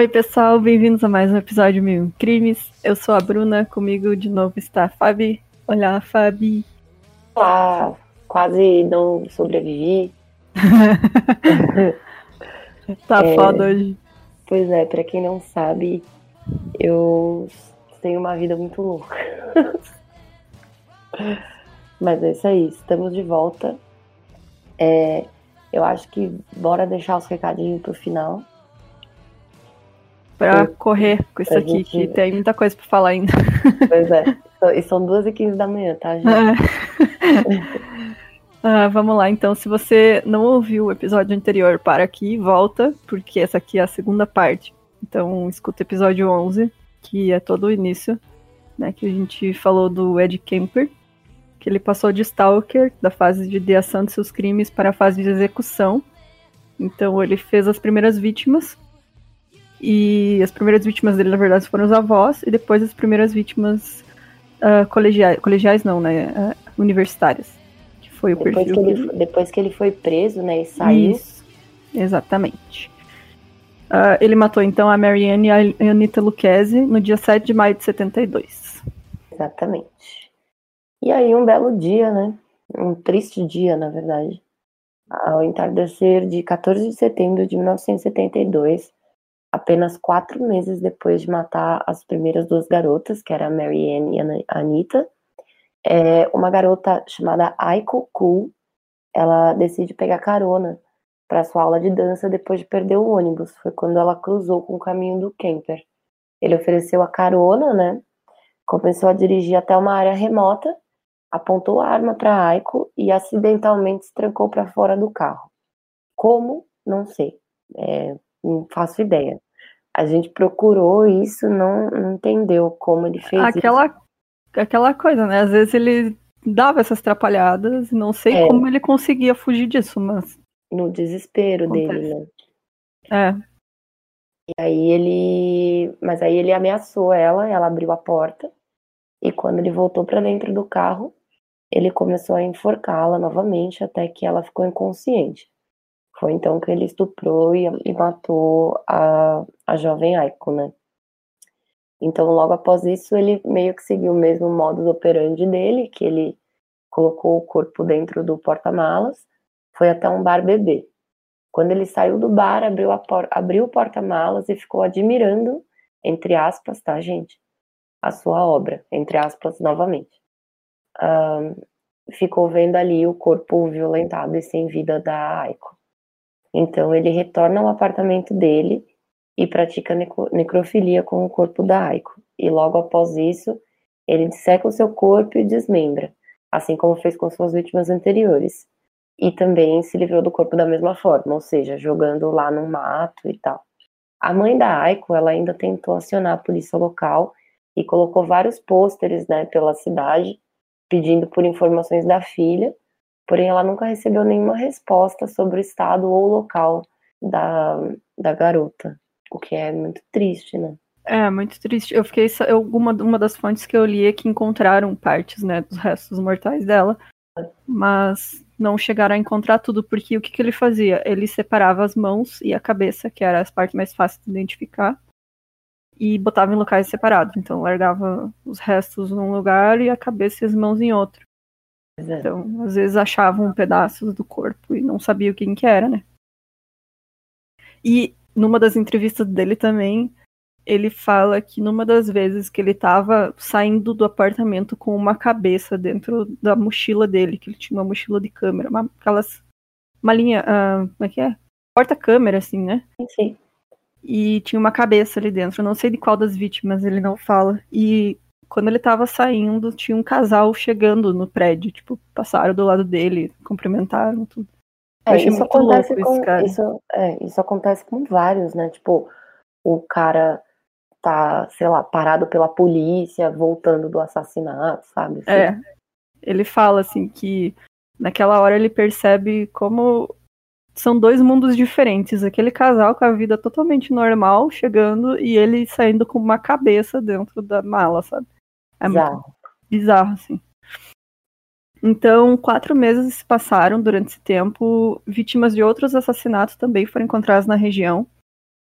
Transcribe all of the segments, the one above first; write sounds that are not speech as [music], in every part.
Oi, pessoal, bem-vindos a mais um episódio Mil Crimes. Eu sou a Bruna, comigo de novo está a Fabi. Olá, Fabi. Olá, quase não sobrevivi. [laughs] tá é, foda hoje. Pois é, pra quem não sabe, eu tenho uma vida muito louca. [laughs] Mas é isso aí, estamos de volta. É, eu acho que bora deixar os recadinhos pro final pra correr com isso aqui, gente... que tem muita coisa pra falar ainda. Pois é. E são 2 e 15 da manhã, tá, gente? É. [laughs] ah, vamos lá, então, se você não ouviu o episódio anterior, para aqui, volta, porque essa aqui é a segunda parte. Então, escuta o episódio 11, que é todo o início, né, que a gente falou do Ed Kemper, que ele passou de Stalker, da fase de ideação de seus crimes, para a fase de execução. Então, ele fez as primeiras vítimas, e as primeiras vítimas dele, na verdade, foram os avós, e depois as primeiras vítimas uh, colegiais, colegiais não, né? Uh, universitárias. Que foi o depois perfil. Que ele, depois que ele foi preso, né? E saiu. Isso, exatamente. Uh, ele matou então a Marianne e a Anita Lucchese no dia 7 de maio de 72. Exatamente. E aí, um belo dia, né? Um triste dia, na verdade. Ao entardecer de 14 de setembro de 1972, apenas quatro meses depois de matar as primeiras duas garotas, que era a Mary Ann e a Anita, é, uma garota chamada Aiko Ku, ela decide pegar carona para sua aula de dança depois de perder o ônibus. Foi quando ela cruzou com o caminho do camper. Ele ofereceu a carona, né? Começou a dirigir até uma área remota, apontou a arma para Aiko e acidentalmente se trancou para fora do carro. Como? Não sei. É, não faço ideia. A gente procurou isso, não, não entendeu como ele fez aquela, isso. Aquela coisa, né? Às vezes ele dava essas atrapalhadas, não sei é. como ele conseguia fugir disso, mas. No desespero Acontece. dele, né? É. E aí ele. Mas aí ele ameaçou ela, ela abriu a porta. E quando ele voltou para dentro do carro, ele começou a enforcá-la novamente até que ela ficou inconsciente. Foi então que ele estuprou e, e matou a, a jovem Aiko, né? Então, logo após isso, ele meio que seguiu o mesmo modus operandi dele, que ele colocou o corpo dentro do porta-malas, foi até um bar beber. Quando ele saiu do bar, abriu, a abriu o porta-malas e ficou admirando, entre aspas, tá, gente? A sua obra, entre aspas, novamente. Um, ficou vendo ali o corpo violentado e sem vida da Aiko. Então ele retorna ao apartamento dele e pratica necrofilia com o corpo da Aiko. E logo após isso, ele disseca o seu corpo e desmembra, assim como fez com suas vítimas anteriores. E também se livrou do corpo da mesma forma, ou seja, jogando lá no mato e tal. A mãe da Aiko, ela ainda tentou acionar a polícia local e colocou vários pôsteres, né, pela cidade, pedindo por informações da filha, porém ela nunca recebeu nenhuma resposta sobre o estado ou local da, da garota, o que é muito triste, né? É, muito triste. Eu fiquei. Eu, uma, uma das fontes que eu li é que encontraram partes, né, dos restos mortais dela, mas não chegaram a encontrar tudo, porque o que, que ele fazia? Ele separava as mãos e a cabeça, que era as partes mais fáceis de identificar, e botava em locais separados. Então, largava os restos num lugar e a cabeça e as mãos em outro. Então, às vezes achavam pedaços do corpo e não sabia quem que era, né? E numa das entrevistas dele também, ele fala que numa das vezes que ele estava saindo do apartamento com uma cabeça dentro da mochila dele, que ele tinha uma mochila de câmera, uma, aquelas malinha, uh, como é que é? Porta-câmera, assim, né? Sim. E tinha uma cabeça ali dentro, não sei de qual das vítimas, ele não fala. E quando ele tava saindo, tinha um casal chegando no prédio, tipo, passaram do lado dele, cumprimentaram tudo. É, isso acontece com isso, isso, é, isso acontece com vários, né? Tipo, o cara tá, sei lá, parado pela polícia, voltando do assassinato, sabe? Assim. É. Ele fala assim que naquela hora ele percebe como são dois mundos diferentes. Aquele casal com a vida totalmente normal chegando e ele saindo com uma cabeça dentro da mala, sabe? É bizarro. muito bizarro, assim. Então, quatro meses se passaram durante esse tempo. Vítimas de outros assassinatos também foram encontradas na região.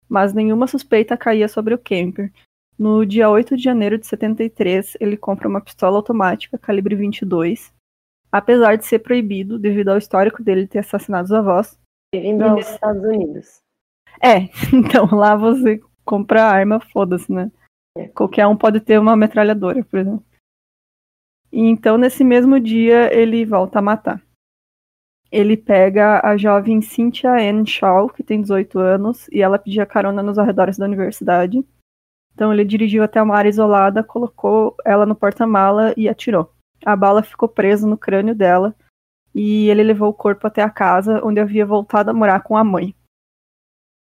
mas nenhuma suspeita caía sobre o Kemper. No dia 8 de janeiro de 73, ele compra uma pistola automática calibre 22, apesar de ser proibido devido ao histórico dele ter assassinado os avós. Bem-vindo aos Estados Unidos. É, [laughs] então lá você compra arma, foda-se, né? É. Qualquer um pode ter uma metralhadora, por exemplo. E então, nesse mesmo dia, ele volta a matar. Ele pega a jovem Cynthia Ann Shaw, que tem 18 anos, e ela pedia carona nos arredores da universidade. Então ele dirigiu até uma área isolada, colocou ela no porta-mala e atirou. A bala ficou presa no crânio dela e ele levou o corpo até a casa, onde havia voltado a morar com a mãe.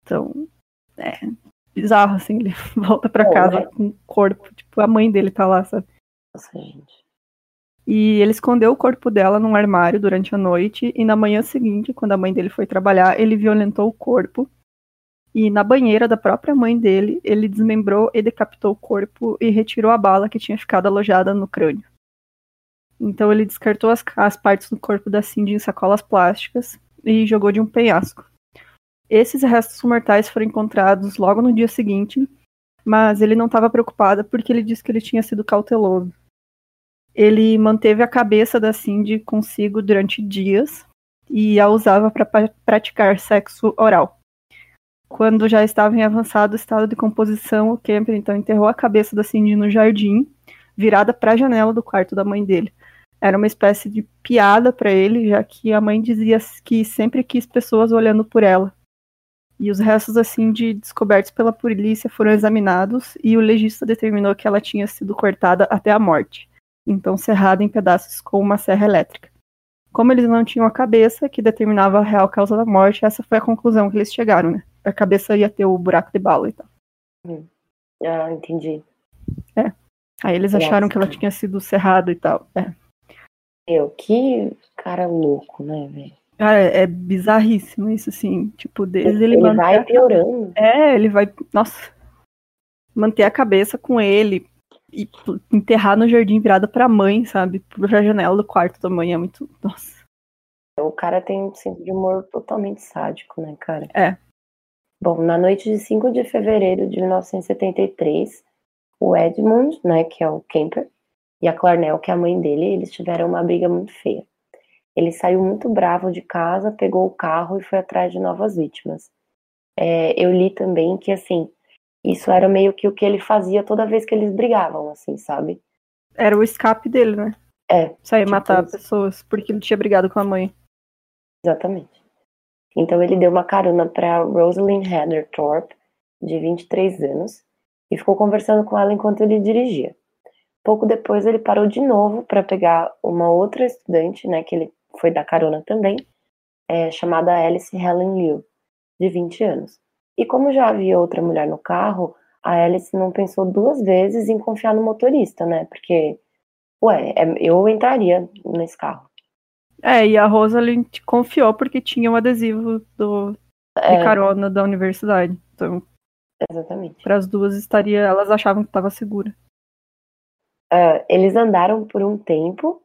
Então, é bizarro, assim, ele [laughs] volta pra Bom, casa né? com o corpo, tipo, a mãe dele tá lá, sabe? Nossa, gente. E ele escondeu o corpo dela num armário durante a noite, e na manhã seguinte, quando a mãe dele foi trabalhar, ele violentou o corpo. E na banheira da própria mãe dele, ele desmembrou e decapitou o corpo e retirou a bala que tinha ficado alojada no crânio. Então ele descartou as, as partes do corpo da Cindy em sacolas plásticas e jogou de um penhasco. Esses restos mortais foram encontrados logo no dia seguinte, mas ele não estava preocupado porque ele disse que ele tinha sido cauteloso. Ele manteve a cabeça da Cindy consigo durante dias e a usava para praticar sexo oral. Quando já estava em avançado estado de composição, o Kemper então enterrou a cabeça da Cindy no jardim, virada para a janela do quarto da mãe dele. Era uma espécie de piada para ele, já que a mãe dizia que sempre quis pessoas olhando por ela. E os restos da Cindy descobertos pela polícia foram examinados e o legista determinou que ela tinha sido cortada até a morte, então serrada em pedaços com uma serra elétrica. Como eles não tinham a cabeça que determinava a real causa da morte, essa foi a conclusão que eles chegaram, né? A cabeça ia ter o buraco de bala e tal. Ah, entendi. Aí eles acharam que ela tinha sido serrada e tal. É. Meu, que cara louco, né, velho? Cara, é bizarríssimo isso, assim. Tipo, desde ele, Ele manter vai piorando. É, ele vai. Nossa. Manter a cabeça com ele e enterrar no jardim virada pra mãe, sabe? Pra janela do quarto da mãe. É muito. Nossa. O cara tem um senso de humor totalmente sádico, né, cara? É. Bom, na noite de 5 de fevereiro de 1973, o Edmund, né, que é o Kemper, e a Clarnell, que é a mãe dele, eles tiveram uma briga muito feia. Ele saiu muito bravo de casa, pegou o carro e foi atrás de novas vítimas. É, eu li também que, assim, isso era meio que o que ele fazia toda vez que eles brigavam, assim, sabe? Era o escape dele, né? É, Sair Tipo matar isso. pessoas porque ele tinha brigado com a mãe. Exatamente. Então ele deu uma carona para Rosalind Heather Thorpe, de 23 anos, e ficou conversando com ela enquanto ele dirigia. Pouco depois ele parou de novo para pegar uma outra estudante, né, que ele foi dar carona também, é, chamada Alice Helen Liu, de 20 anos. E como já havia outra mulher no carro, a Alice não pensou duas vezes em confiar no motorista, né? Porque, ué, é- eu entraria nesse carro. É, e a Rosalind confiou porque tinha um adesivo do, de É, carona da universidade. Então, exatamente. para as duas estaria. Elas achavam que estava segura. Ah, eles andaram por um tempo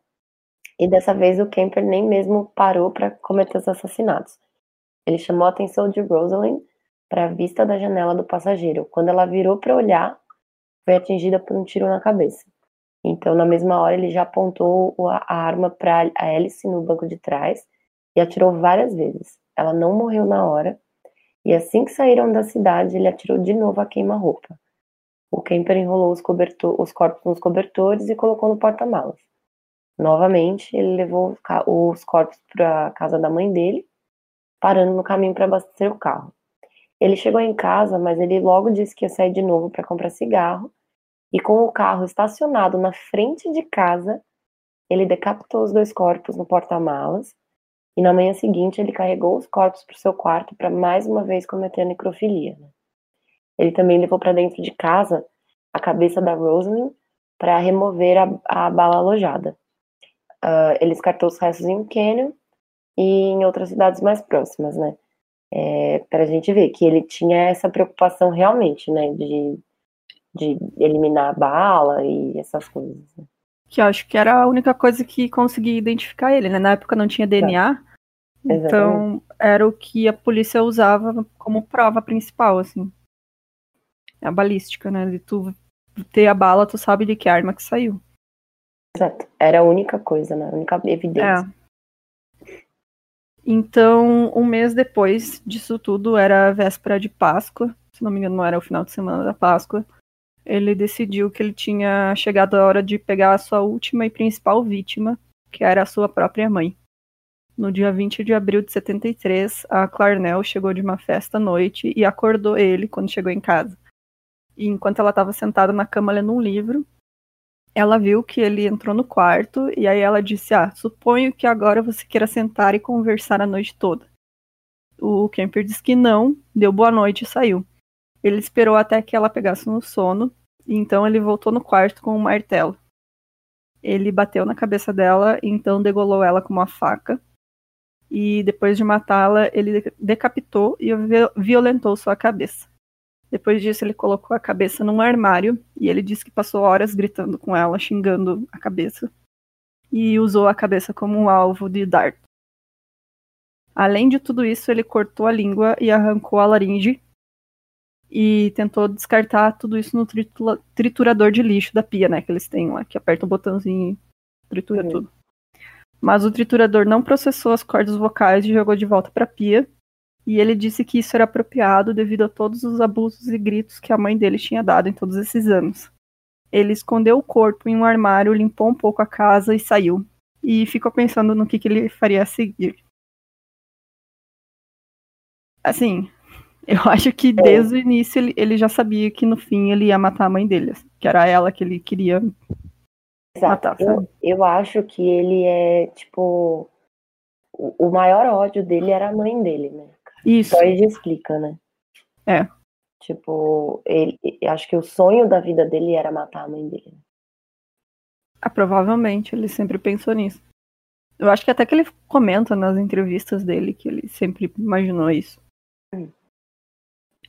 e dessa vez o Kemper nem mesmo parou para cometer os assassinatos. Ele chamou a atenção de Rosalind para a vista da janela do passageiro. Quando ela virou para olhar, foi atingida por um tiro na cabeça. Então, na mesma hora, ele já apontou a arma para a Alice no banco de trás e atirou várias vezes. Ela não morreu na hora. E assim que saíram da cidade, ele atirou de novo a queima-roupa. O Kemper enrolou os, os corpos nos cobertores e colocou no porta-malas. Novamente, ele levou os corpos para a casa da mãe dele, parando no caminho para abastecer o carro. Ele chegou em casa, mas ele logo disse que ia sair de novo para comprar cigarro. E com o carro estacionado na frente de casa, ele decapitou os dois corpos no porta-malas. E na manhã seguinte, ele carregou os corpos para o seu quarto para mais uma vez cometer a necrofilia. né? Ele também levou para dentro de casa a cabeça da Rosalind para remover a, a bala alojada. Ah, ele descartou os restos em um canyon e em outras cidades mais próximas, né? É, para a gente ver que ele tinha essa preocupação realmente, né? De, de eliminar a bala e essas coisas. né? Que eu acho que era a única coisa que conseguia identificar ele, né? Na época não tinha DNA. Então era o que a polícia usava como prova principal, assim. a balística, né? De tu ter a bala, tu sabe de que arma que saiu. Exato. Era a única coisa, né? A única evidência. É. Então, um mês depois disso tudo, era a véspera de Páscoa, se não me engano, não era o final de semana da Páscoa. Ele decidiu que ele tinha chegado a hora de pegar a sua última e principal vítima, que era a sua própria mãe. No dia 20 de abril de 73, a Clarnell chegou de uma festa à noite e acordou ele quando chegou em casa. E enquanto ela estava sentada na cama lendo um livro, ela viu que ele entrou no quarto e aí ela disse: Ah, suponho que agora você queira sentar e conversar a noite toda. O Kemper disse que não, deu boa noite e saiu. Ele esperou até que ela pegasse no sono, e então ele voltou no quarto com um martelo. Ele bateu na cabeça dela e então degolou ela com uma faca. E depois de matá-la, ele decapitou e violentou sua cabeça. Depois disso, ele colocou a cabeça num armário e ele disse que passou horas gritando com ela, xingando a cabeça. E usou a cabeça como um alvo de dardo. Além de tudo isso, ele cortou a língua e arrancou a laringe e tentou descartar tudo isso no triturador de lixo da pia, né? Que eles têm lá, que aperta o botãozinho e tritura uhum. tudo. Mas o triturador não processou as cordas vocais e jogou de volta para a pia e ele disse que isso era apropriado devido a todos os abusos e gritos que a mãe dele tinha dado em todos esses anos. Ele escondeu o corpo em um armário, limpou um pouco a casa e saiu. E ficou pensando no que, que ele faria a seguir. Assim, [laughs] eu acho que é. desde o início ele, ele já sabia que no fim ele ia matar a mãe dele, que era ela que ele queria Exato. matar. Eu, eu acho que ele é, tipo, o, o maior ódio dele era a mãe dele, né? Isso. Só ele explica, né? É. Tipo, ele, acho que o sonho da vida dele era matar a mãe dele. Ah, provavelmente, ele sempre pensou nisso. Eu acho que até que ele comenta nas entrevistas dele que ele sempre imaginou isso. Hum.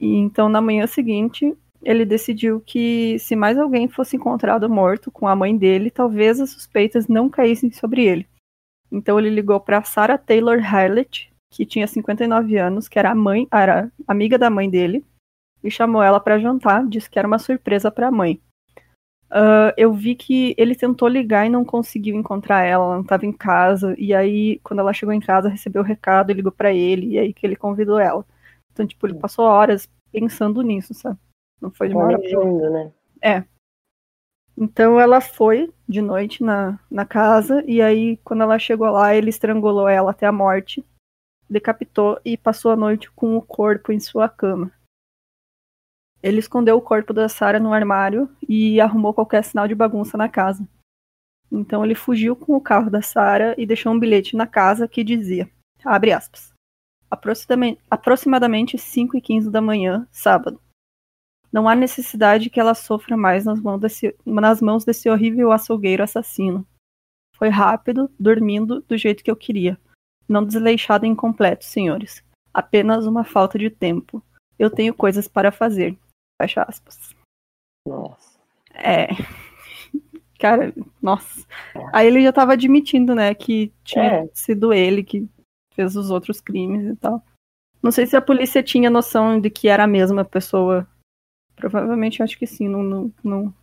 E então, na manhã seguinte, ele decidiu que se mais alguém fosse encontrado morto com a mãe dele, talvez as suspeitas não caíssem sobre ele. Então ele ligou para Sarah Taylor Harlett, que tinha 59 anos, que era a mãe, era amiga da mãe dele, e chamou ela para jantar, disse que era uma surpresa para a mãe. Uh, eu vi que ele tentou ligar e não conseguiu encontrar ela, ela não estava em casa, e aí, quando ela chegou em casa, recebeu o recado, ligou para ele, e aí que ele convidou ela. Então, tipo, ele passou horas pensando nisso, sabe? Não foi de uma hora pra... né? É. Então ela foi de noite na, na casa, e aí, quando ela chegou lá, ele estrangulou ela até a morte decapitou e passou a noite com o corpo em sua cama. Ele escondeu o corpo da Sarah no armário e arrumou qualquer sinal de bagunça na casa. Então ele fugiu com o carro da Sarah e deixou um bilhete na casa que dizia, abre aspas, aproximadamente 5 e 15 da manhã, sábado. Não há necessidade que ela sofra mais nas mãos desse, nas mãos desse horrível açougueiro assassino. Foi rápido, dormindo do jeito que eu queria. Não desleixado e incompleto, senhores. Apenas uma falta de tempo. Eu tenho coisas para fazer. Fecha aspas. Nossa. É. [laughs] Cara, nossa. Aí ele já tava admitindo, né, que tinha é. sido ele que fez os outros crimes e tal. Não sei se a polícia tinha noção de que era a mesma pessoa. Provavelmente acho que sim, não, não, não,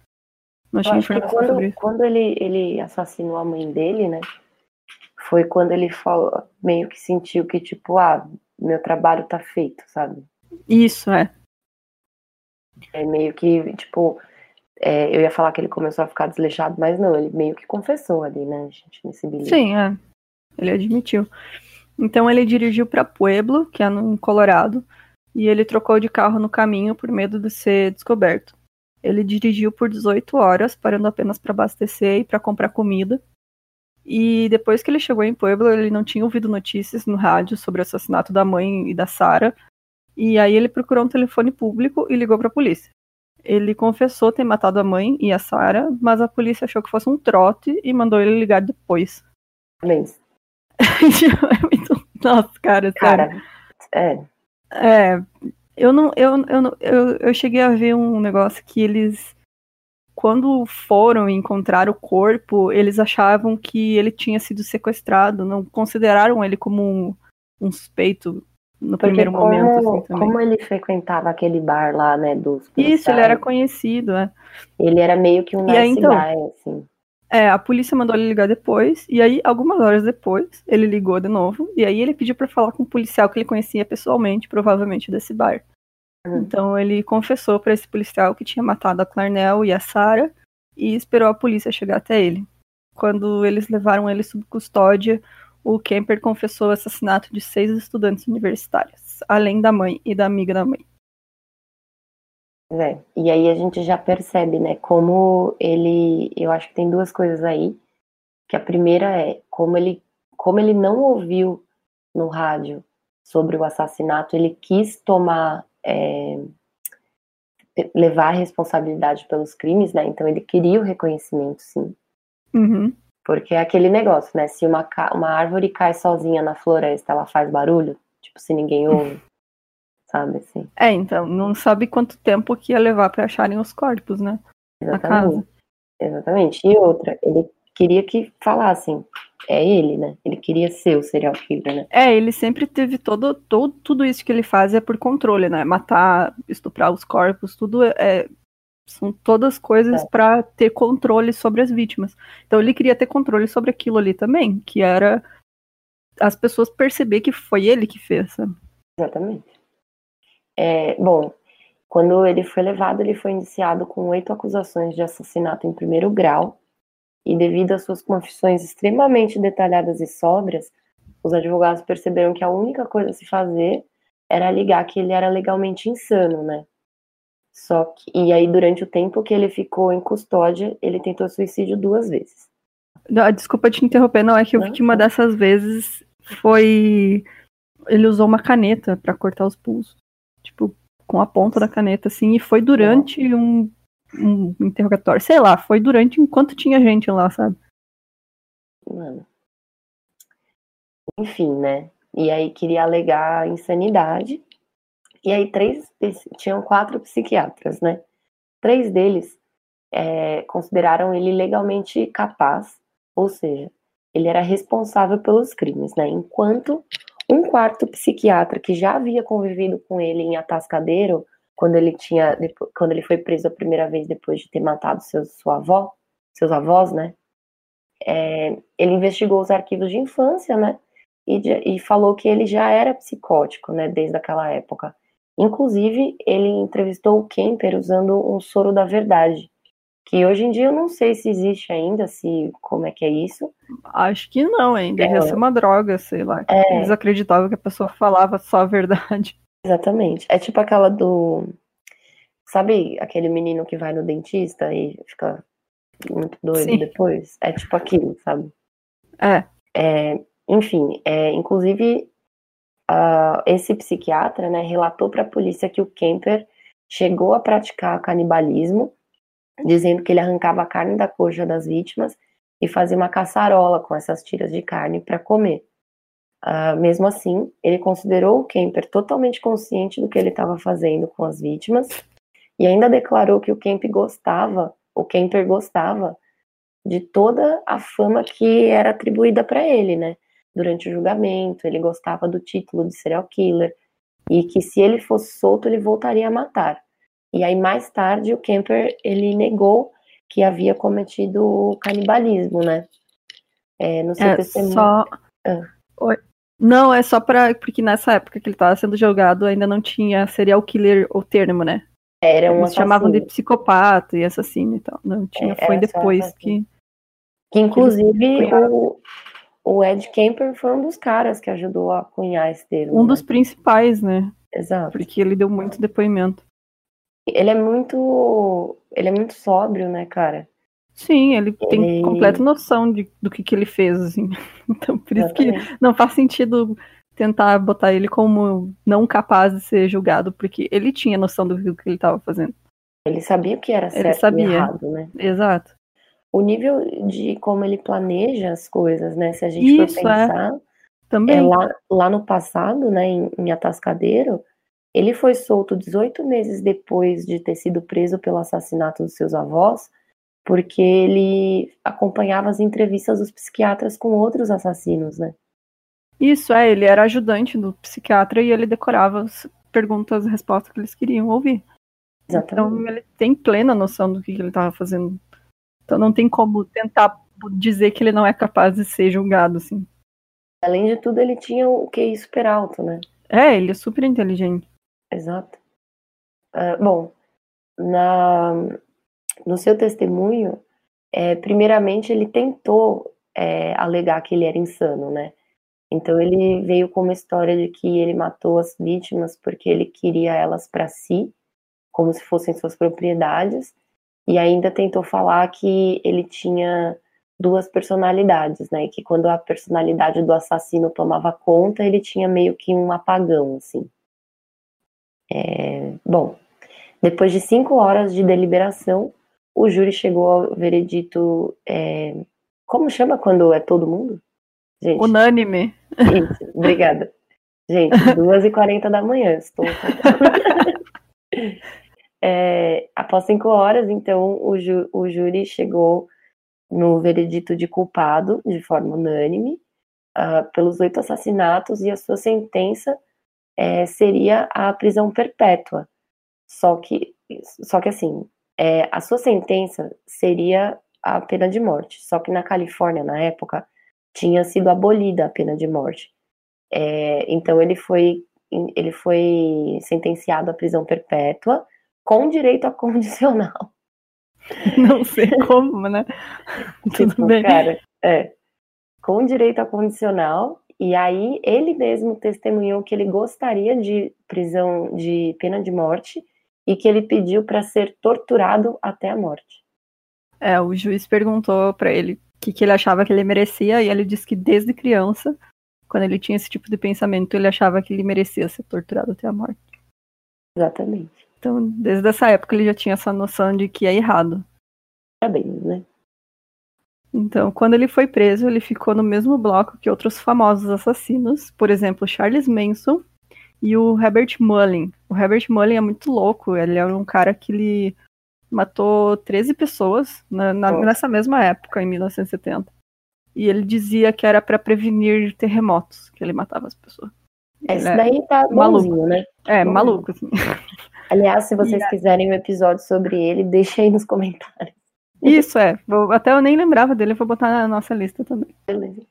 não tinha informação quando, sobre isso. Quando ele, ele assassinou a mãe dele, né? Foi quando ele falou, meio que sentiu que, tipo, ah, meu trabalho tá feito, sabe? Isso, é. É meio que, tipo, é, eu ia falar que ele começou a ficar desleixado, mas não, ele meio que confessou ali, né, gente, nesse bilhete. Sim, é. Ele admitiu. Então ele dirigiu para Pueblo, que é no Colorado, e ele trocou de carro no caminho por medo de ser descoberto. Ele dirigiu por 18 horas, parando apenas para abastecer e para comprar comida. E depois que ele chegou em Pueblo, ele não tinha ouvido notícias no rádio sobre o assassinato da mãe e da Sara. E aí ele procurou um telefone público e ligou para a polícia. Ele confessou ter matado a mãe e a Sara, mas a polícia achou que fosse um trote e mandou ele ligar depois. Mas... [laughs] é muito... Nossa, cara, cara é. É, eu não, eu, eu, eu, eu cheguei a ver um negócio que eles quando foram encontrar o corpo, eles achavam que ele tinha sido sequestrado, não consideraram ele como um, um suspeito no Porque primeiro como, momento. Assim, como ele frequentava aquele bar lá, né, dos Isso, ele era conhecido, é. ele era meio que um E aí, nice então? guy, assim. É, a polícia mandou ele ligar depois, e aí, algumas horas depois, ele ligou de novo, e aí ele pediu pra falar com um policial que ele conhecia pessoalmente, provavelmente desse bar. Uhum. Então ele confessou pra esse policial que tinha matado a Clarnell e a Sarah, e esperou a polícia chegar até ele. Quando eles levaram ele sob custódia, o Kemper confessou o assassinato de seis estudantes universitárias, além da mãe e da amiga da mãe. É, e aí a gente já percebe, né, como ele, eu acho que tem duas coisas aí, que a primeira é como ele, como ele não ouviu no rádio sobre o assassinato, ele quis tomar, é, levar a responsabilidade pelos crimes, né, então ele queria o reconhecimento, sim, Uhum. porque é aquele negócio, né, se uma, uma árvore cai sozinha na floresta, ela faz barulho, tipo, se ninguém ouve, sabe, assim, É, então, não sabe quanto tempo que ia levar pra acharem os corpos, né? Exatamente. Exatamente. E outra, ele queria que falassem, é ele, né? Ele queria ser o serial killer, né? É, ele sempre teve todo, todo tudo isso que ele faz é por controle, né? Matar, estuprar os corpos, tudo é são todas coisas É. pra ter controle sobre as vítimas. Então ele queria ter controle sobre aquilo ali também, que era as pessoas perceber que foi ele que fez. sabe? Exatamente. É, bom, quando ele foi levado, ele foi indiciado com oito acusações de assassinato em primeiro grau, e devido às suas confissões extremamente detalhadas e sóbrias, os advogados perceberam que a única coisa a se fazer era ligar que ele era legalmente insano, né? Só que, e aí, durante o tempo que ele ficou em custódia, ele tentou suicídio duas vezes. Ah, Desculpa te interromper, não, é que eu vi Não, que uma tá. dessas vezes foi. Ele usou uma caneta pra cortar os pulsos. Tipo, com a ponta da caneta, assim, e foi durante um, um interrogatório. Sei lá, foi durante enquanto tinha gente lá, sabe? Mano. Enfim, né? E aí queria alegar insanidade. E aí três tinham quatro psiquiatras, né? Três deles é, consideraram ele legalmente capaz, ou seja, ele era responsável pelos crimes, né? Enquanto um quarto psiquiatra que já havia convivido com ele em Atascadeiro, quando ele tinha, quando ele foi preso a primeira vez depois de ter matado seus, sua avó, seus avós, né? É, ele investigou os arquivos de infância, né? E, e falou que ele já era psicótico, né? Desde aquela época. Inclusive, ele entrevistou o Kemper usando um soro da verdade, que hoje em dia eu não sei se existe ainda, se como é que é isso. Acho que não, hein? Devia É. ser uma droga, sei lá. É. Eles acreditavam que a pessoa falava só a verdade. Exatamente. É tipo aquela do. Sabe aquele menino que vai no dentista e fica muito doido Sim. depois? É tipo aquilo, sabe? É. É, enfim, é, inclusive, ah, esse psiquiatra né, relatou para a polícia que o Kemper chegou a praticar canibalismo, dizendo que ele arrancava a carne da coxa das vítimas e fazia uma caçarola com essas tiras de carne para comer. Ah, mesmo assim, ele considerou o Kemper totalmente consciente do que ele estava fazendo com as vítimas e ainda declarou que o Kemper gostava, o Kemper gostava de toda a fama que era atribuída para ele, né? Durante o julgamento, ele gostava do título de serial killer e que se ele fosse solto, ele voltaria a matar. E aí mais tarde o Kemper ele negou que havia cometido canibalismo, né? É, no seu É testemunho. só. Ah. Oi. Não, é só pra. Porque nessa época que ele tava sendo julgado ainda não tinha serial killer o termo, né? Era um Eles chamavam de psicopata e assassino e tal. Não tinha, É, foi depois que. Que inclusive o, o Ed Kemper foi um dos caras que ajudou a cunhar esse termo. Um né? dos principais, né? Exato. Porque ele deu muito depoimento. Ele é muito. Ele é muito sóbrio, né, cara? Sim, ele tem Ele- completa noção de, do que, que ele fez, assim. [laughs] Então, por isso que não faz sentido tentar botar ele como não capaz de ser julgado, porque ele tinha noção do que ele estava fazendo. Ele sabia o que era Ele certo sabia. e errado, né? Exato. O nível de como ele planeja as coisas, né? Se a gente Isso, for é. pensar, Também. é, lá, lá no passado, né, em, em Atascadeiro, ele foi solto 18 meses depois de ter sido preso pelo assassinato dos seus avós, porque ele acompanhava as entrevistas dos psiquiatras com outros assassinos, né? Isso, é, ele era ajudante do psiquiatra e ele decorava as perguntas e respostas que eles queriam ouvir. Exatamente. Então ele tem plena noção do que, que ele estava fazendo. Então não tem como tentar dizer que ele não é capaz de ser julgado, assim. Além de tudo, ele tinha o QI super alto, né? É, ele é super inteligente. Exato. Uh, bom, na, no seu testemunho, é, primeiramente ele tentou é, alegar que ele era insano, né? Então ele veio com uma história de que ele matou as vítimas porque ele queria elas para si, como se fossem suas propriedades, e ainda tentou falar que ele tinha duas personalidades, né? Que quando a personalidade do assassino tomava conta, ele tinha meio que um apagão, assim. É, bom, depois de cinco horas de deliberação, o júri chegou ao veredito. É, como chama quando é todo mundo? Gente, Unânime. Isso, obrigada. Gente, [laughs] 2h40 da manhã, estou. [laughs] é, após cinco horas, então, o, ju, o júri chegou no veredito de culpado, de forma unânime, uh, pelos oito assassinatos, e a sua sentença é, seria a prisão perpétua. Só que, só que assim, é, a sua sentença seria a pena de morte. Só que na Califórnia, na época, tinha sido abolida a pena de morte. É, então ele foi, ele foi sentenciado à prisão perpétua com direito a condicional. [laughs] Não sei como, né? [laughs] Tudo tipo, bem. Cara, é, com direito a condicional, e aí ele mesmo testemunhou que ele gostaria de prisão de pena de morte e que ele pediu para ser torturado até a morte. É, o juiz perguntou para ele o que, que ele achava que ele merecia e ele disse que desde criança, quando ele tinha esse tipo de pensamento, ele achava que ele merecia ser torturado até a morte. Exatamente. Então, desde essa época ele já tinha essa noção de que é errado. É bem, né? Então, quando ele foi preso, ele ficou no mesmo bloco que outros famosos assassinos, por exemplo, Charles Manson e o Herbert Mullin. O Herbert Mullin é muito louco, ele é um cara que ele matou 13 pessoas na, na, oh. nessa mesma época, em 1970. E ele dizia que era para prevenir terremotos que ele matava as pessoas. Esse é daí tá maluco, né? É, maluco, assim. [laughs] Aliás, se vocês quiserem um episódio sobre ele, deixa aí nos comentários. Isso, é. Vou, até eu nem lembrava dele, vou botar na nossa lista também. Beleza.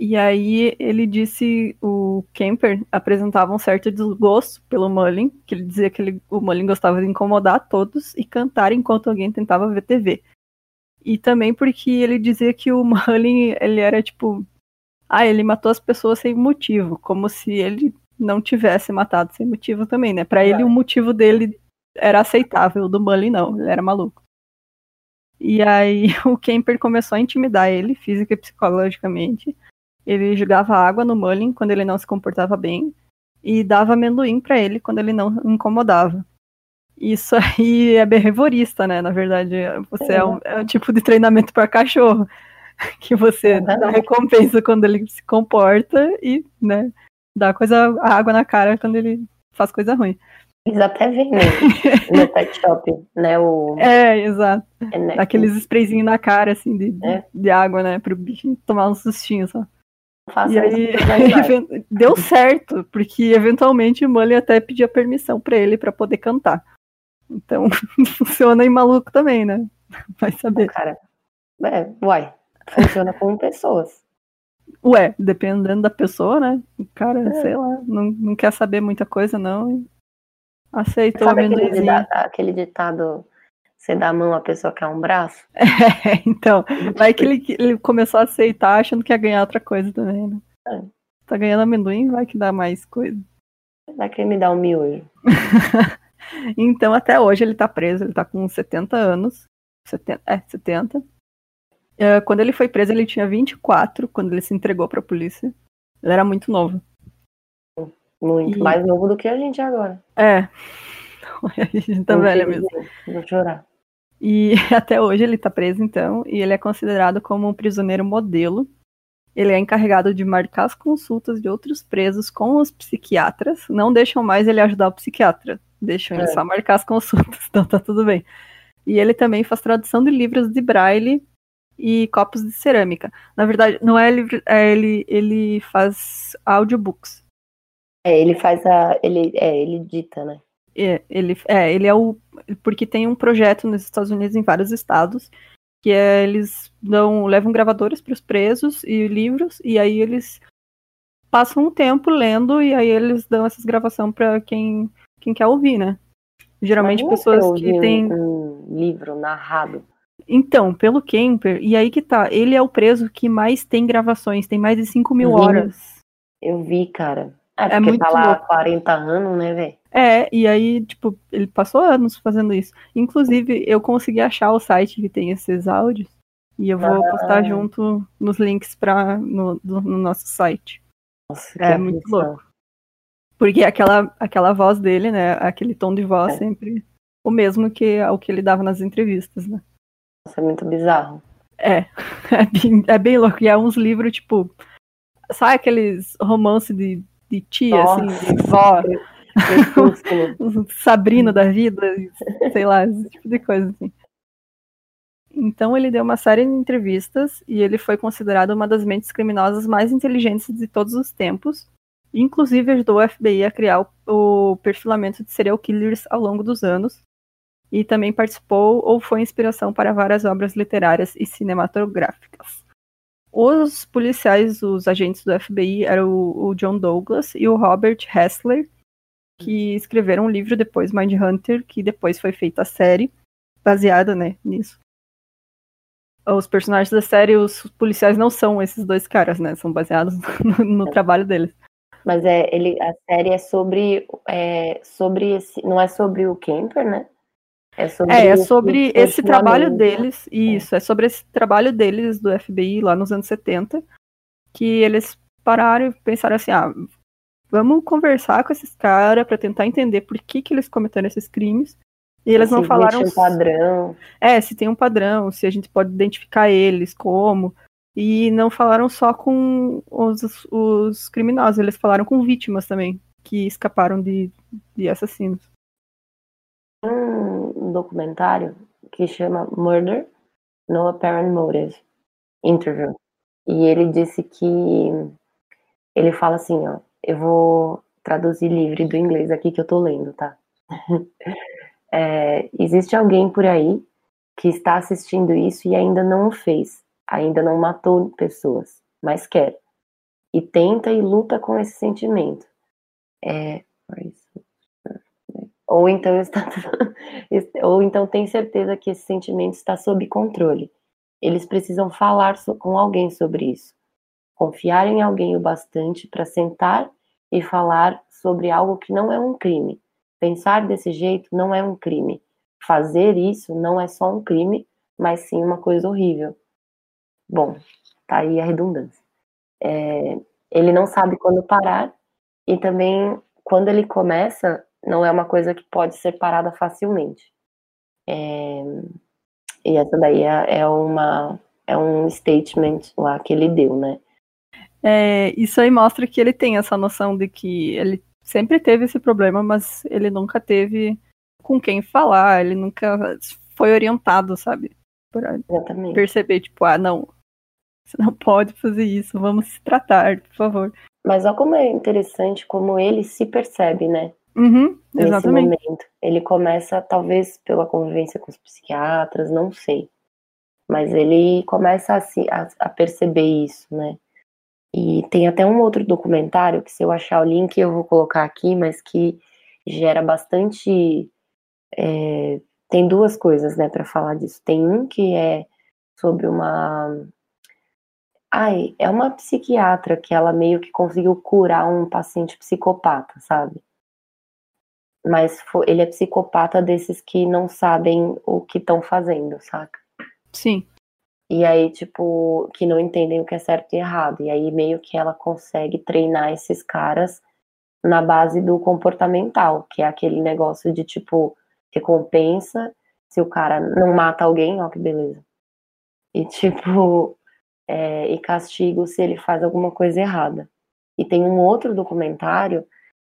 E aí ele disse, o Kemper apresentava um certo desgosto pelo Mullin, que ele dizia que ele, o Mullin gostava de incomodar todos e cantar enquanto alguém tentava ver TV. E também porque ele dizia que o [laughs] Mullin, ele era tipo, ah, ele matou as pessoas sem motivo, como se ele não tivesse matado sem motivo também, né? Para ele o motivo dele era aceitável, o do Mullin não, ele era maluco. E aí [laughs] o Kemper começou a intimidar ele, física e psicologicamente, ele jogava água no Mullin quando ele não se comportava bem e dava amendoim para ele quando ele não incomodava. Isso aí é behaviorista, né? Na verdade, você é, é um, é um tipo de treinamento para cachorro [laughs] que você dá recompensa quando ele se comporta e, né, dá coisa água na cara quando ele faz coisa ruim. Eles até vendem no pet shop, né? O... É, exato. É, né? Aqueles sprayzinhos na cara, assim, de, é. de água, né? Pro bicho tomar um sustinho só. Faça e aí, [laughs] deu certo, porque eventualmente o Mully até pedia permissão para ele para poder cantar. Então, [laughs] funciona em maluco também, né? [laughs] Vai saber. Cara, é, uai, funciona com pessoas. Ué, dependendo da pessoa, né? O cara, é. sei lá, não, não quer saber muita coisa, não. Aceitou Sabe aquele, aquele ditado você dá a mão à pessoa que é um braço? [laughs] É, então, vai que ele, ele, começou a aceitar achando que ia ganhar outra coisa também, né? É. Tá ganhando amendoim, vai que dá mais coisa. Vai que ele me dá um miojo. [laughs] então, até hoje ele tá preso, ele tá com 70 anos. 70, é, 70. Uh, quando ele foi preso, ele tinha 24, quando ele se entregou pra polícia. Ele era muito novo. Muito, e... mais novo do que a gente agora. É. A gente tá velha mesmo. Vou chorar. E [laughs] até hoje ele está preso, então, e ele é considerado como um prisioneiro modelo. Ele é encarregado de marcar as consultas de outros presos com os psiquiatras. Não deixam mais ele ajudar o psiquiatra. Deixam é. ele só marcar as consultas, [laughs] então tá tudo bem. E ele também faz tradução de livros de braille e copos de cerâmica. Na verdade, não é livro, é, ele, ele faz audiobooks. É, ele faz a. Ele, é, ele dita, né? É, ele, é, ele é o. Porque tem um projeto nos Estados Unidos, em vários estados, que é eles dão, levam gravadores para os presos e livros, e aí eles passam um tempo lendo, e aí eles dão essas gravações para quem, quem quer ouvir, né? Geralmente Mas pessoas que têm. Um, um livro narrado. Então, pelo Kemper, e aí que tá, ele é o preso que mais tem gravações, tem mais de 5 mil Sim. horas. Eu vi, cara. É, É porque muito tá lá há louco. 40 anos, né, velho? É, e aí, tipo, ele passou anos fazendo isso. Inclusive, eu consegui achar o site que tem esses áudios, e eu vou Ah. postar junto nos links pra, no, do- no nosso site. Nossa, que É, muito louco. Porque aquela, aquela voz dele, né, aquele tom de voz É. sempre o mesmo que o que ele dava nas entrevistas, né. Nossa, é muito bizarro. É, [laughs] é bem, é bem louco. E é uns livros, tipo, sabe aqueles romances de, de tia, assim, Nossa. de vó. [laughs] Sabrina da vida, sei lá, esse tipo de coisa, assim. Então ele deu uma série de entrevistas e ele foi considerado uma das mentes criminosas mais inteligentes de todos os tempos. Inclusive ajudou o FBI a criar o, o perfilamento de serial killers ao longo dos anos. E também participou ou foi inspiração para várias obras literárias e cinematográficas. Os policiais, os agentes do FBI, eram o, o John Douglas e o Robert Hessler, que escreveram um livro depois, Mindhunter, que depois foi feita a série, baseada né, nisso. Os personagens da série, os policiais não são esses dois caras, né? São baseados [laughs] no, no trabalho deles. Mas é, ele, a série é sobre, é, sobre esse, não é sobre o Kemper, né? É sobre, É, é esse sobre esse trabalho perfilamento. deles, isso, é sobre esse trabalho deles do FBI lá nos anos 70, que eles pararam e pensaram assim, ah, vamos conversar com esses caras para tentar entender por que, que eles cometeram esses crimes. E eles não Se falaram existe um padrão. É, se tem um padrão, se a gente pode identificar eles, como. E não falaram só com os, os criminosos, eles falaram com vítimas também, que escaparam de, de assassinos. Um documentário que chama Murder No Apparent Motive Interview. E ele disse que ele fala assim, ó, eu vou traduzir livre do inglês aqui que eu tô lendo, tá? [laughs] É, existe alguém por aí que está assistindo isso e ainda não o fez, ainda não matou pessoas, mas quer. E tenta e luta com esse sentimento. É, ou então está [laughs] ou então tem certeza que esse sentimento está sob controle. Eles precisam falar com alguém sobre isso. Confiar em alguém o bastante para sentar e falar sobre algo que não é um crime. Pensar desse jeito não é um crime. Fazer isso não é só um crime, mas sim uma coisa horrível. Bom, tá aí a redundância. É, ele não sabe quando parar e também quando ele começa não é uma coisa que pode ser parada facilmente. É, e essa daí é, é uma é um statement lá que ele deu, né? É, isso aí mostra que ele tem essa noção de que ele sempre teve esse problema, mas ele nunca teve com quem falar, ele nunca foi orientado, sabe? Pra Exatamente. perceber, tipo, ah, não, você não pode fazer isso, vamos se tratar, por favor. Mas olha como é interessante como ele se percebe, né? Uhum, Nesse exatamente. momento. Ele começa, talvez pela convivência com os psiquiatras, não sei. Mas ele começa a, se, a, a perceber isso, né? E tem até um outro documentário que, se eu achar o link, eu vou colocar aqui, mas que gera bastante. é, tem duas coisas, né, para falar disso. Tem um que é sobre uma. Ai, é uma psiquiatra que ela meio que conseguiu curar um paciente psicopata, sabe? Mas ele é psicopata desses que não sabem o que estão fazendo, saca? Sim. E aí, tipo, que não entendem o que é certo e errado. E aí, meio que ela consegue treinar esses caras na base do comportamental, que é aquele negócio de, tipo, recompensa se o cara não mata alguém, ó, que beleza. E, tipo, é, e castigo se ele faz alguma coisa errada. E tem um outro documentário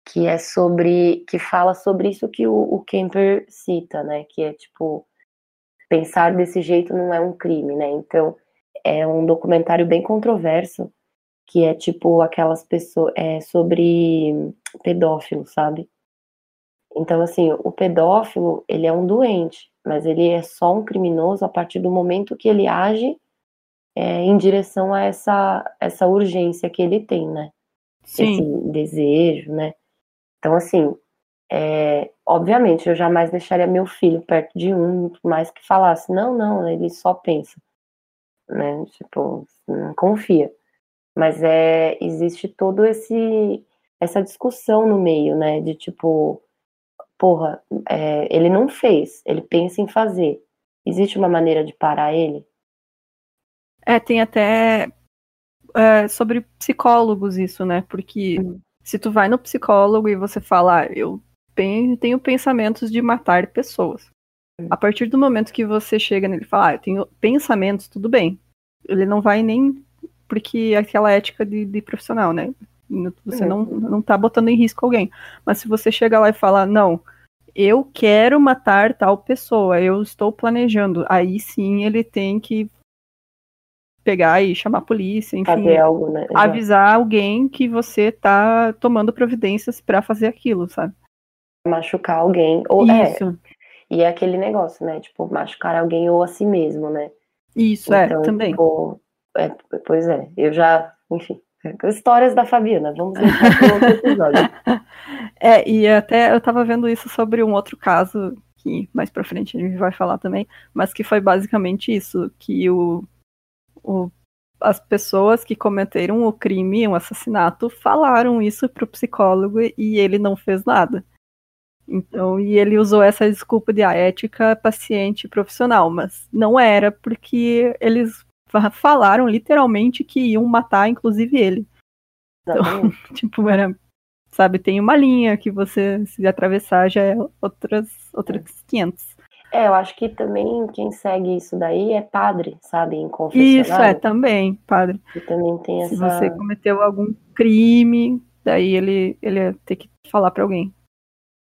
que é sobre, que fala sobre isso que o, o Kemper cita, né? Que é, tipo, pensar desse jeito não é um crime, né? Então, é um documentário bem controverso, que é tipo aquelas pessoas, é sobre pedófilo, sabe? Então, assim, o pedófilo, ele é um doente, mas ele é só um criminoso a partir do momento que ele age é, em direção a essa, essa urgência que ele tem, né? Sim. Esse desejo, né? Então, assim, é, obviamente, eu jamais deixaria meu filho perto de um, mais que falasse, não, não, ele só pensa, né? Tipo, não confia. Mas é, existe todo esse essa discussão no meio, né? De tipo, porra, é, ele não fez, ele pensa em fazer. Existe uma maneira de parar ele? É, tem até é, sobre psicólogos isso, né? Porque hum. Se tu vai no psicólogo e você fala, ah, eu tenho pensamentos de matar pessoas. Hum. A partir do momento que você chega nele e fala, ah, eu tenho pensamentos, tudo bem. Ele não vai nem. Porque é aquela ética de, de profissional, né? Você uhum. não, não tá botando em risco alguém. Mas se você chega lá e falar, não, eu quero matar tal pessoa, eu estou planejando, aí sim ele tem que pegar e chamar a polícia, enfim, fazer algo, né? avisar alguém que você tá tomando providências para fazer aquilo, sabe? Machucar alguém ou é, Isso. é. E é aquele negócio, né? Tipo, machucar alguém ou a si mesmo, né? Isso, é, então, é, também. Tipo, é, pois é, eu já, enfim, Histórias da Fabiana, vamos para outro episódio. [laughs] é, e até eu tava vendo isso sobre um outro caso, que mais pra frente a gente vai falar também, mas que foi basicamente isso, que o, o as pessoas que cometeram o crime, um assassinato, falaram isso pro psicólogo e ele não fez nada. Então, e ele usou essa desculpa de a ah, ética paciente profissional, mas não era porque eles falaram literalmente que iam matar, inclusive ele. Então, [laughs] tipo, era. Sabe, tem uma linha que você, se atravessar, já é outras, outras é. 500. É, eu acho que também quem segue isso daí é padre, sabe, em confessionário. Isso, é, também, padre. E também tem essa... Se você cometeu algum crime, daí ele, ele ia ter que falar para alguém.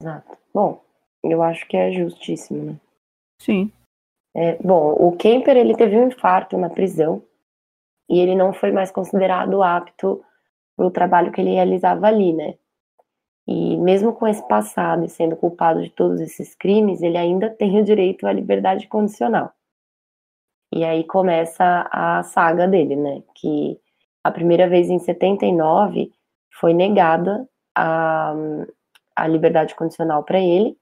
Exato. Bom, eu acho que é justíssimo, né? Sim. É, bom, o Kemper ele teve um infarto na prisão e ele não foi mais considerado apto para o trabalho que ele realizava ali, né? E mesmo com esse passado e sendo culpado de todos esses crimes, ele ainda tem o direito à liberdade condicional. E aí começa a saga dele, né? Que a primeira vez em 79 foi negada a, a liberdade condicional para ele,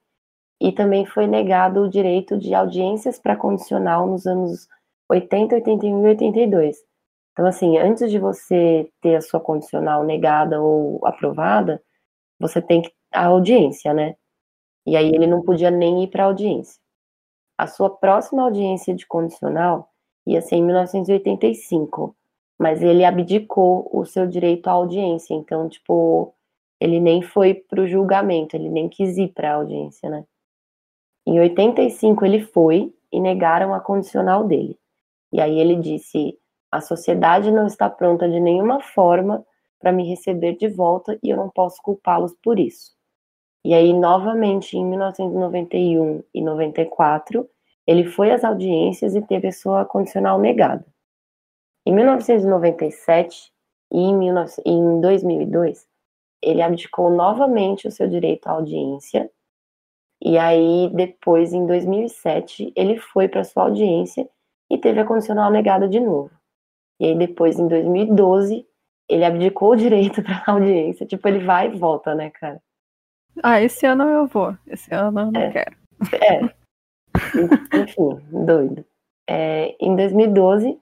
e também foi negado o direito de audiências para condicional nos anos 80, 81 e 82. Então, assim, antes de você ter a sua condicional negada ou aprovada, você tem a audiência, né? E aí ele não podia nem ir para a audiência. A sua próxima audiência de condicional ia ser em 1985, mas ele abdicou o seu direito à audiência. Então, tipo, ele nem foi para o julgamento, ele nem quis ir para a audiência, né? Em 85 ele foi e negaram a condicional dele. E aí ele disse: a sociedade não está pronta de nenhuma forma para me receber de volta e eu não posso culpá-los por isso. E aí, novamente, em 1991 e 94, ele foi às audiências e teve a sua condicional negada. Em 1997 e em 2002, ele abdicou novamente o seu direito à audiência e aí, depois, em 2007, ele foi para sua audiência e teve a condicional negada de novo. E aí, depois, em 2012, ele abdicou o direito [laughs] para a audiência. Tipo, ele vai e volta, né, cara? Ah, esse ano eu vou. Esse ano eu não é, quero. É. Enfim, doido. É, em 2012,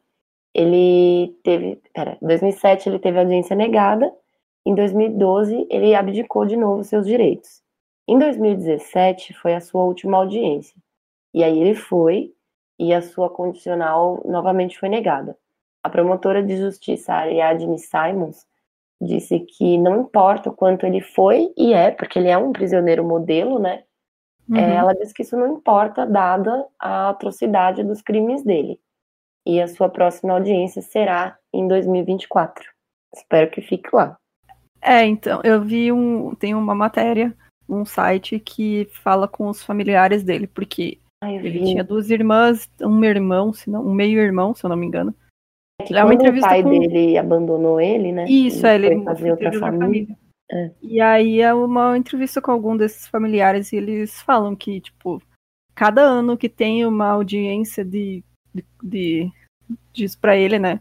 ele teve. Pera, em 2007 ele teve audiência negada. Em 2012, ele abdicou de novo seus direitos. Em 2017 foi a sua última audiência. E aí ele foi e a sua condicional novamente foi negada. A promotora de justiça Ariadne Simons disse que não importa o quanto ele foi e é, porque ele é um prisioneiro modelo, né? Uhum. É, ela disse que isso não importa, dada a atrocidade dos crimes dele. E a sua próxima audiência será em 2024. Espero que fique lá. É, então, eu vi um. Tem uma matéria um site que fala com os familiares dele, porque Ai, ele tinha duas irmãs, um irmão, se não, um meio-irmão, se eu não me engano. É que É uma quando o entrevista pai com- dele abandonou ele, né? Isso, e é, ele fazer outra família. família. É. E aí é uma entrevista com algum desses familiares e eles falam que, tipo, cada ano que tem uma audiência de, de, de diz pra ele, né?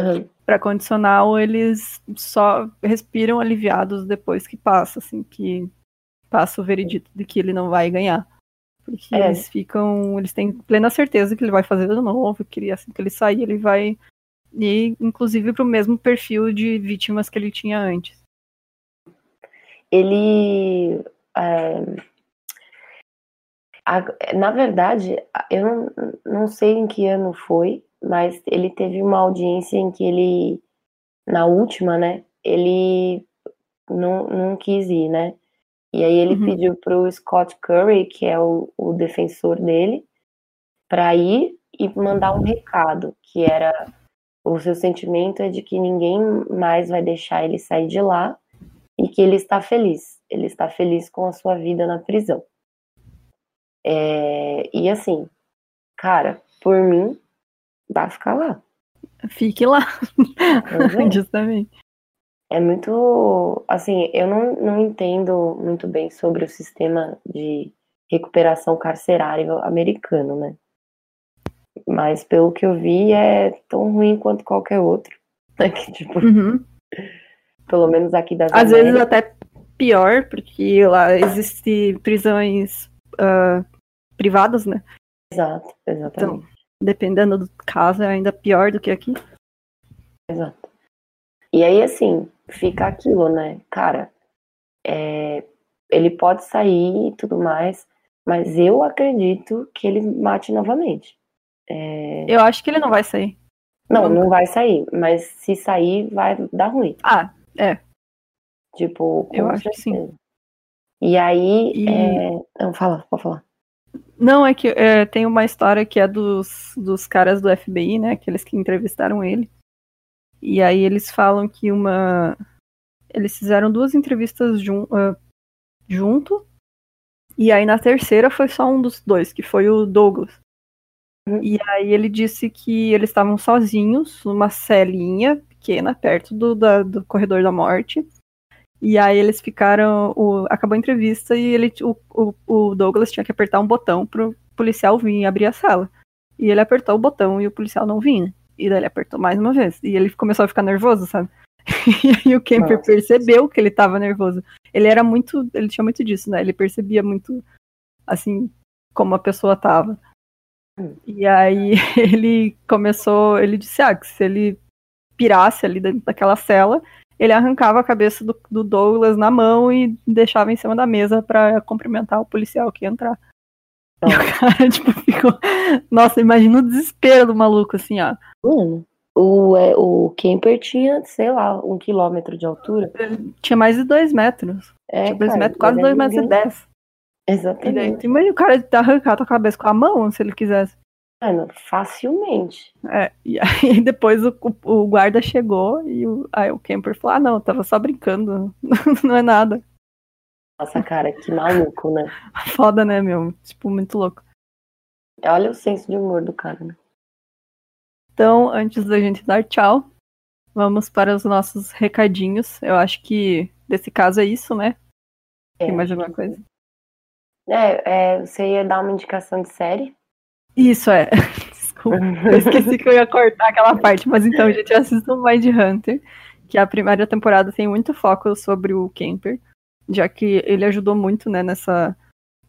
Uhum. Pra condicional, eles só respiram aliviados depois que passa, assim, que passa o veredito de que ele não vai ganhar. Porque É. eles ficam, eles têm plena certeza que ele vai fazer de novo, que ele- assim que ele sair, ele vai ir, inclusive, pro mesmo perfil de vítimas que ele tinha antes. Ele. é, na verdade, eu não, sei em que ano foi, mas ele teve uma audiência em que ele, na última, né? Ele não, não quis ir, né? E aí ele Uhum. pediu pro Scott Curry, que é o, o defensor dele, para ir e mandar um recado, que era o seu sentimento é de que ninguém mais vai deixar ele sair de lá e que ele está feliz. Ele está feliz com a sua vida na prisão. É, e assim, cara, por mim, vai ficar lá. Fique lá, é. [laughs] justamente. É muito. Assim, eu não, não entendo muito bem sobre o sistema de recuperação carcerária americano, né? Mas pelo que eu vi, é tão ruim quanto qualquer outro. né? [laughs] Que, tipo, Uhum. pelo menos aqui das Às vezes Américas. até pior, porque lá existe prisões ah, privadas, né? Exato, exatamente. Dependendo do caso, é ainda pior do que aqui. Exato. E aí, assim, fica aquilo, né? Cara, é, ele pode sair e tudo mais, mas eu acredito que ele mate novamente. É, Eu acho que ele não vai sair. não, não vai sair, mas se sair, vai dar ruim. Ah, Tipo, com Eu acho que sim. E aí, E- é... não, fala, pode falar. não, é que é, tem uma história que é dos, dos caras do FBI, né? Aqueles que entrevistaram ele. E aí eles falam que uma. Eles fizeram duas entrevistas jun, ah, junto. E aí na terceira foi só um dos dois, que foi o Douglas. Uhum. E aí ele disse que eles estavam sozinhos, numa celinha pequena, perto do, da- do corredor da morte. E aí eles ficaram. o- acabou a entrevista e ele, o, o, o Douglas tinha que apertar um botão pro policial vir e abrir a sala. E ele apertou o botão e o policial não vinha. E daí ele apertou mais uma vez. E ele começou a ficar nervoso, sabe? [laughs] E aí o Kemper Nossa. percebeu que ele tava nervoso. Ele era muito. Ele tinha muito disso, né? Ele percebia muito, assim, como a pessoa tava. E aí [laughs] ele começou. Ele disse, ah, que se ele pirasse ali dentro daquela cela, ele arrancava a cabeça do, do Douglas na mão e deixava em cima da mesa pra cumprimentar o policial que ia entrar. [laughs] E o cara, tipo, ficou. Nossa, imagina o desespero do maluco, assim, ó. Mano, o, é, o Kemper tinha, sei lá, um quilômetro de altura. Tinha mais de dois metros. É, Tinha dois cara, metros, quase dois é metros e ninguém. dez. Exatamente. tu imagina o cara arrancar a tua cabeça com a mão, se ele quisesse. Mano, facilmente. É, e [laughs] aí depois o, o- o guarda chegou e o, aí o Kemper falou, ah não, eu tava só brincando, [laughs] não é nada. Nossa, cara, que maluco, né? [laughs] Foda, né, meu? Tipo, muito louco. Olha o senso de humor do cara, né? Então, antes da gente dar tchau, vamos para os nossos recadinhos. Eu acho que desse caso é isso, né? É, Tem mais alguma coisa? É, é, você ia dar uma indicação de série? Isso, é. [laughs] Desculpa, eu esqueci que eu ia cortar aquela parte. Mas então, gente, assistam Mind Hunter, que a primeira temporada tem muito foco sobre o Kemper, já que ele ajudou muito, né, nessa,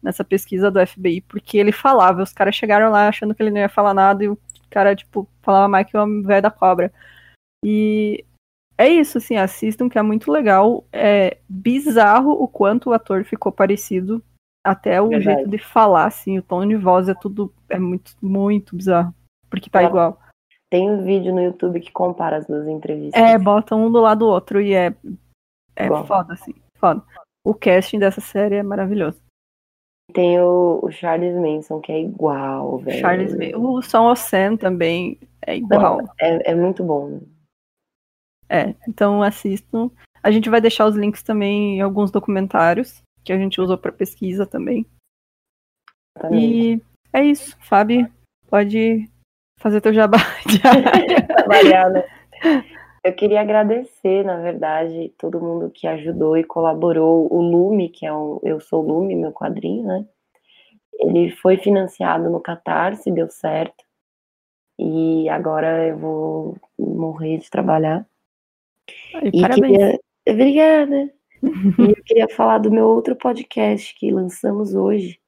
nessa pesquisa do FBI, porque ele falava, os caras chegaram lá achando que ele não ia falar nada e o cara, tipo, falava mais que o velho da cobra. E é isso, assim, assistam, que é muito legal. É bizarro o quanto o ator ficou parecido. Até o Verdade. jeito de falar, assim, o tom de voz é tudo. É muito, muito bizarro. Porque tá Ela- igual. Tem um vídeo no YouTube que compara as duas entrevistas. É, bota um do lado do outro e é. É foda, assim. Foda. O casting dessa série é maravilhoso. Tem o, o Charles Manson, que é igual, velho. Charles Manson. O Son of Sam também é igual. Não, é, é muito bom. É, então assistam. A gente vai deixar os links também em alguns documentários que a gente usou para pesquisa também. E é isso, Fábio. Pode fazer teu jabá [laughs] Trabalhar, né? Eu queria agradecer, na verdade, todo mundo que ajudou e colaborou. O Lume, que é um Eu Sou Lume, meu quadrinho, né? Ele foi financiado no Catarse, deu certo. E agora eu vou morrer de trabalhar. Ai, E parabéns. queria... Obrigada. E eu queria falar do meu outro podcast que lançamos hoje,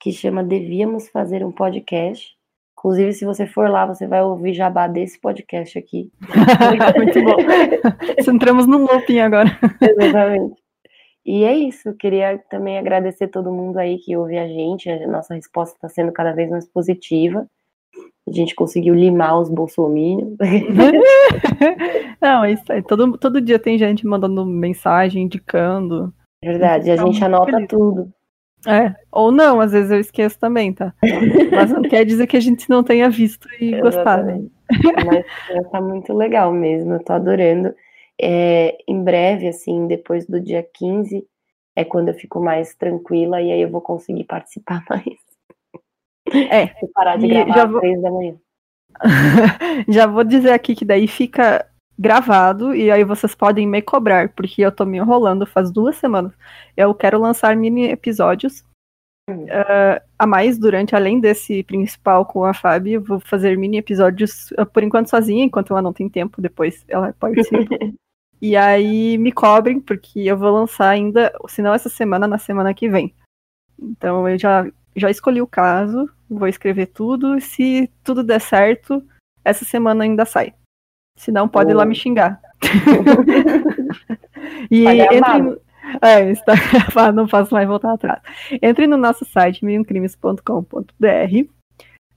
que chama Devíamos Fazer um Podcast. Inclusive, se você for lá, você vai ouvir jabá desse podcast aqui. [laughs] Muito bom. Entramos num looping agora. Exatamente. E é isso, eu queria também agradecer todo mundo aí que ouve a gente, a nossa resposta está sendo cada vez mais positiva. A gente conseguiu limar os bolsominions. [laughs] Não, é isso aí. Todo, todo dia tem gente mandando mensagem, indicando. Verdade, a gente anota feliz. tudo. É, ou não, às vezes eu esqueço também, tá? Mas não quer dizer que a gente não tenha visto e [laughs] gostado. Exatamente. Mas já tá muito legal mesmo, eu tô adorando. É, em breve, assim, depois do dia 15, é quando eu fico mais tranquila e aí eu vou conseguir participar [laughs] mais. É, [laughs] Vou parar de gravar já vou- três da manhã. [laughs] Já vou dizer aqui que daí fica gravado e aí vocês podem me cobrar, porque eu tô me enrolando faz duas semanas. Eu quero lançar mini episódios Hum. eh, a mais durante, além desse principal com a Fábio, eu vou fazer mini episódios eh, por enquanto sozinha, enquanto ela não tem tempo, depois ela participa. [laughs] e aí me cobrem, porque eu vou lançar ainda, se não essa semana, na semana que vem. Então eu já, já escolhi o caso, vou escrever tudo, se tudo der certo, essa semana ainda sai. Se não, pode ir lá me xingar. [laughs] e Tá entre no... É, está [laughs] gravado, não posso mais voltar atrás. Entre no nosso site, milcrimes.com.br.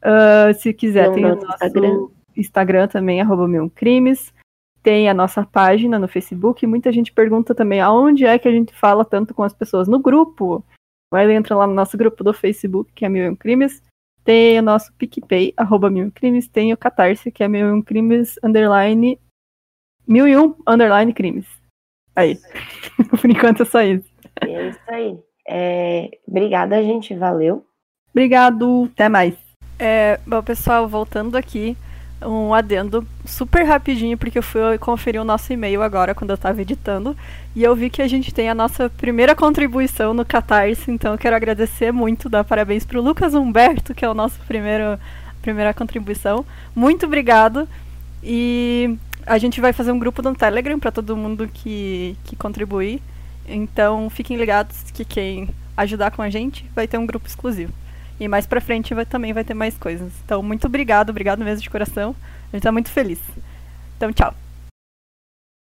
Ah, se quiser, No tem o nosso Instagram. Instagram, também, arroba. Tem a nossa página no Facebook. Muita gente pergunta também aonde é que a gente fala tanto com as pessoas. No grupo. Vai entra lá no nosso grupo do Facebook, que é Mil e Um Crimes. Tem o nosso PicPay, arroba Mil e Um Crimes. Tem o Catarse, que é Mil e Um Crimes, underline... Mil e Um, underline Crimes. Aí. [laughs] Por enquanto é só isso. E é isso aí. É, obrigada, gente. Valeu. Obrigado, até mais. É, bom, pessoal, voltando aqui, um adendo super rapidinho, porque eu fui conferir o nosso e-mail agora, quando eu estava editando, e eu vi que a gente tem a nossa primeira contribuição no Catarse, então eu quero agradecer muito, dar parabéns para o Lucas Humberto, que é o nosso primeiro, primeira contribuição. Muito obrigado, e a gente vai fazer um grupo no Telegram para todo mundo que, que contribuir, então fiquem ligados que quem ajudar com a gente vai ter um grupo exclusivo. E mais pra frente vai, também vai ter mais coisas. Então, muito obrigado, obrigado mesmo de coração. A gente tá muito feliz. Então, tchau.